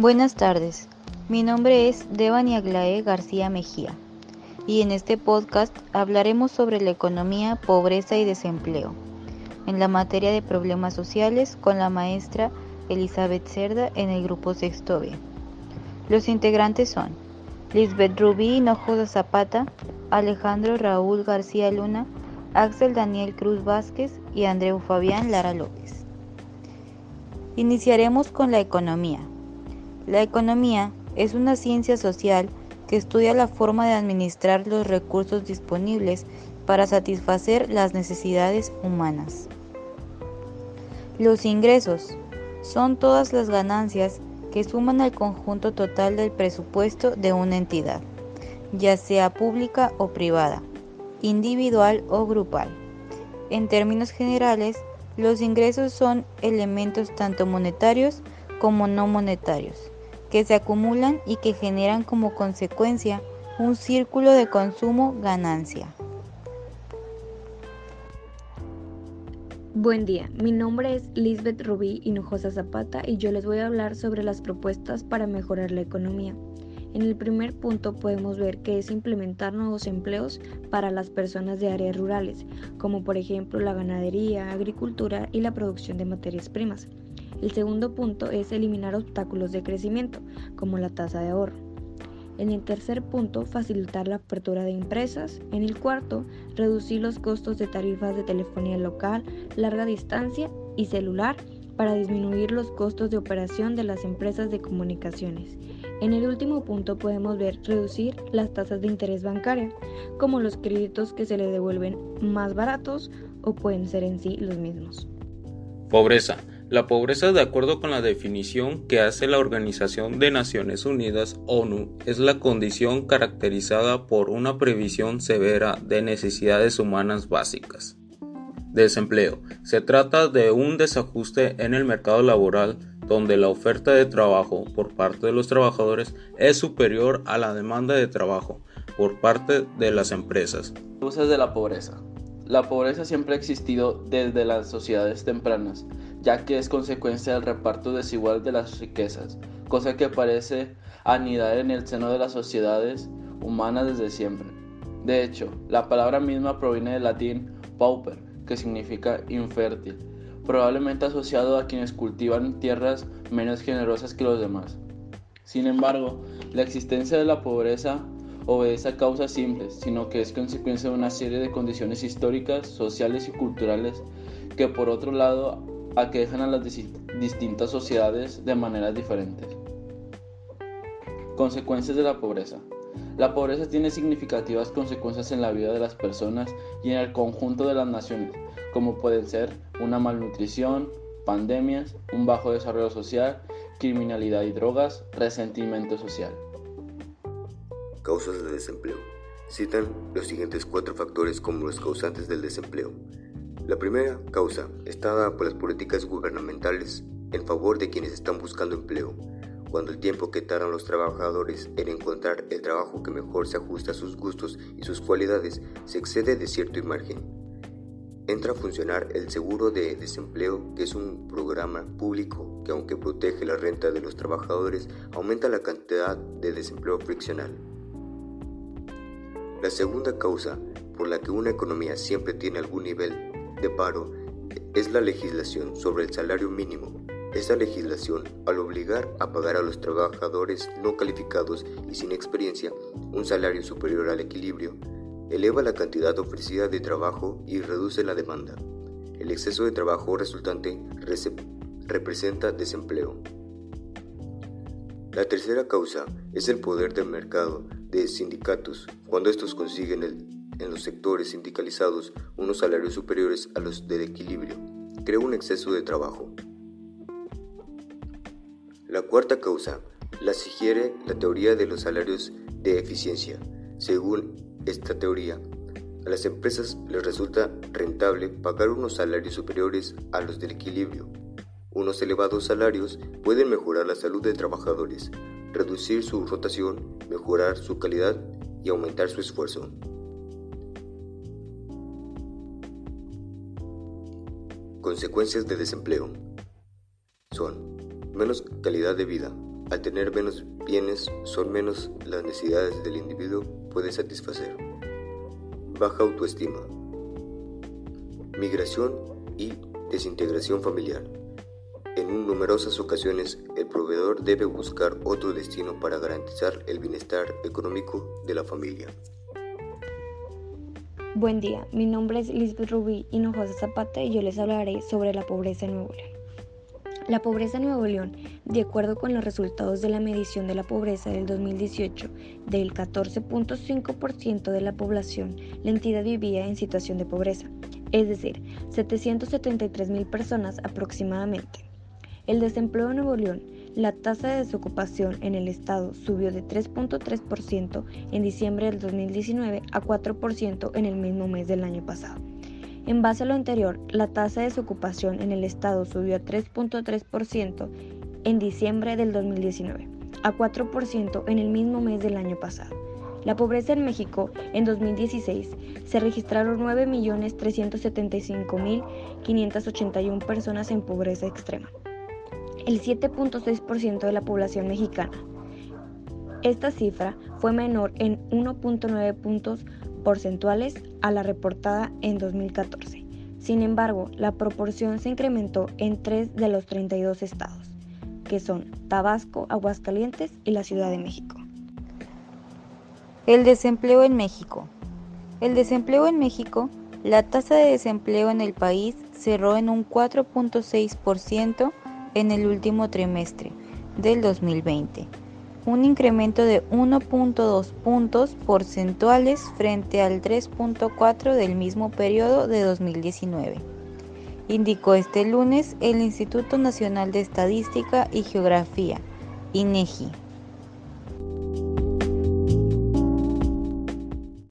Buenas tardes, mi nombre es Devani Aglae García Mejía y en este podcast hablaremos sobre la economía, pobreza y desempleo en la materia de problemas sociales con la maestra Elizabeth Cerda en el grupo Sexto B. Los integrantes son Lisbeth Rubí Hinojosa Zapata, Alejandro Raúl García Luna, Axel Daniel Cruz Vázquez y Andreu Fabián Lara López. Iniciaremos con la economía. La economía es una ciencia social que estudia la forma de administrar los recursos disponibles para satisfacer las necesidades humanas. Los ingresos son todas las ganancias que suman al conjunto total del presupuesto de una entidad, ya sea pública o privada, individual o grupal. En términos generales, los ingresos son elementos tanto monetarios como no monetarios, que se acumulan y que generan como consecuencia un círculo de consumo-ganancia. Buen día, mi nombre es Lisbeth Rubí Hinojosa Zapata y yo les voy a hablar sobre las propuestas para mejorar la economía. En el primer punto podemos ver que es implementar nuevos empleos para las personas de áreas rurales, como por ejemplo la ganadería, agricultura y la producción de materias primas. El segundo punto es eliminar obstáculos de crecimiento, como la tasa de ahorro. En el tercer punto, facilitar la apertura de empresas. En el cuarto, reducir los costos de tarifas de telefonía local, larga distancia y celular para disminuir los costos de operación de las empresas de comunicaciones. En el último punto podemos ver reducir las tasas de interés bancaria, como los créditos que se le devuelven más baratos o pueden ser en sí los mismos. Pobreza. La pobreza, de acuerdo con la definición que hace la Organización de Naciones Unidas, ONU, es la condición caracterizada por una previsión severa de necesidades humanas básicas. Desempleo. Se trata de un desajuste en el mercado laboral donde la oferta de trabajo por parte de los trabajadores es superior a la demanda de trabajo por parte de las empresas. Causas de la pobreza. La pobreza siempre ha existido desde las sociedades tempranas ya que es consecuencia del reparto desigual de las riquezas, cosa que parece anidar en el seno de las sociedades humanas desde siempre. De hecho, la palabra misma proviene del latín pauper, que significa infértil, probablemente asociado a quienes cultivan tierras menos generosas que los demás. Sin embargo, la existencia de la pobreza obedece a causas simples, sino que es consecuencia de una serie de condiciones históricas, sociales y culturales que por otro lado aquejan a las distintas sociedades de maneras diferentes. Consecuencias de la pobreza. La pobreza tiene significativas consecuencias en la vida de las personas y en el conjunto de las naciones, como pueden ser una malnutrición, pandemias, un bajo desarrollo social, criminalidad y drogas, resentimiento social. Causas de desempleo. Citan los siguientes cuatro factores como los causantes del desempleo. La primera causa está dada por las políticas gubernamentales en favor de quienes están buscando empleo, cuando el tiempo que tardan los trabajadores en encontrar el trabajo que mejor se ajusta a sus gustos y sus cualidades se excede de cierto margen. Entra a funcionar el seguro de desempleo, que es un programa público que aunque protege la renta de los trabajadores, aumenta la cantidad de desempleo friccional. La segunda causa por la que una economía siempre tiene algún nivel de paro es la legislación sobre el salario mínimo. Esta legislación, al obligar a pagar a los trabajadores no calificados y sin experiencia un salario superior al equilibrio, eleva la cantidad ofrecida de trabajo y reduce la demanda. El exceso de trabajo resultante representa desempleo. La tercera causa es el poder del mercado de sindicatos, cuando estos consiguen el en los sectores sindicalizados unos salarios superiores a los del equilibrio, crea un exceso de trabajo. La cuarta causa la sugiere la teoría de los salarios de eficiencia. Según esta teoría, a las empresas les resulta rentable pagar unos salarios superiores a los del equilibrio. Unos elevados salarios pueden mejorar la salud de trabajadores, reducir su rotación, mejorar su calidad y aumentar su esfuerzo. Consecuencias de desempleo son menos calidad de vida, Al tener menos bienes, son menos las necesidades del individuo puede satisfacer. Baja autoestima. Migración y desintegración familiar. En numerosas ocasiones, el proveedor debe buscar otro destino para garantizar el bienestar económico de la familia. Buen día, mi nombre es Lisbeth Rubí Hinojosa Zapata y yo les hablaré sobre la pobreza en Nuevo León. La pobreza en Nuevo León, de acuerdo con los resultados de la medición de la pobreza del 2018, del 14.5% de la población, la entidad vivía en situación de pobreza, es decir, 773 mil personas aproximadamente. El desempleo en Nuevo León, la tasa de desocupación en el estado subió de 3.3% en diciembre del 2019 a 4% en el mismo mes del año pasado. En base a lo anterior, la tasa de desocupación en el estado subió a 3.3% en diciembre del 2019, a 4% en el mismo mes del año pasado. La pobreza en México en 2016 se registraron 9.375.581 personas en pobreza extrema, el 7.6% de la población mexicana. Esta cifra fue menor en 1.9 puntos porcentuales a la reportada en 2014. Sin embargo, la proporción se incrementó en tres de los 32 estados, que son Tabasco, Aguascalientes y la Ciudad de México. El desempleo en México. El desempleo en México, la tasa de desempleo en el país cerró en un 4.6% en el último trimestre del 2020 un incremento de 1.2 puntos porcentuales frente al 3.4 del mismo periodo de 2019, indicó este lunes el Instituto Nacional de Estadística y Geografía, INEGI.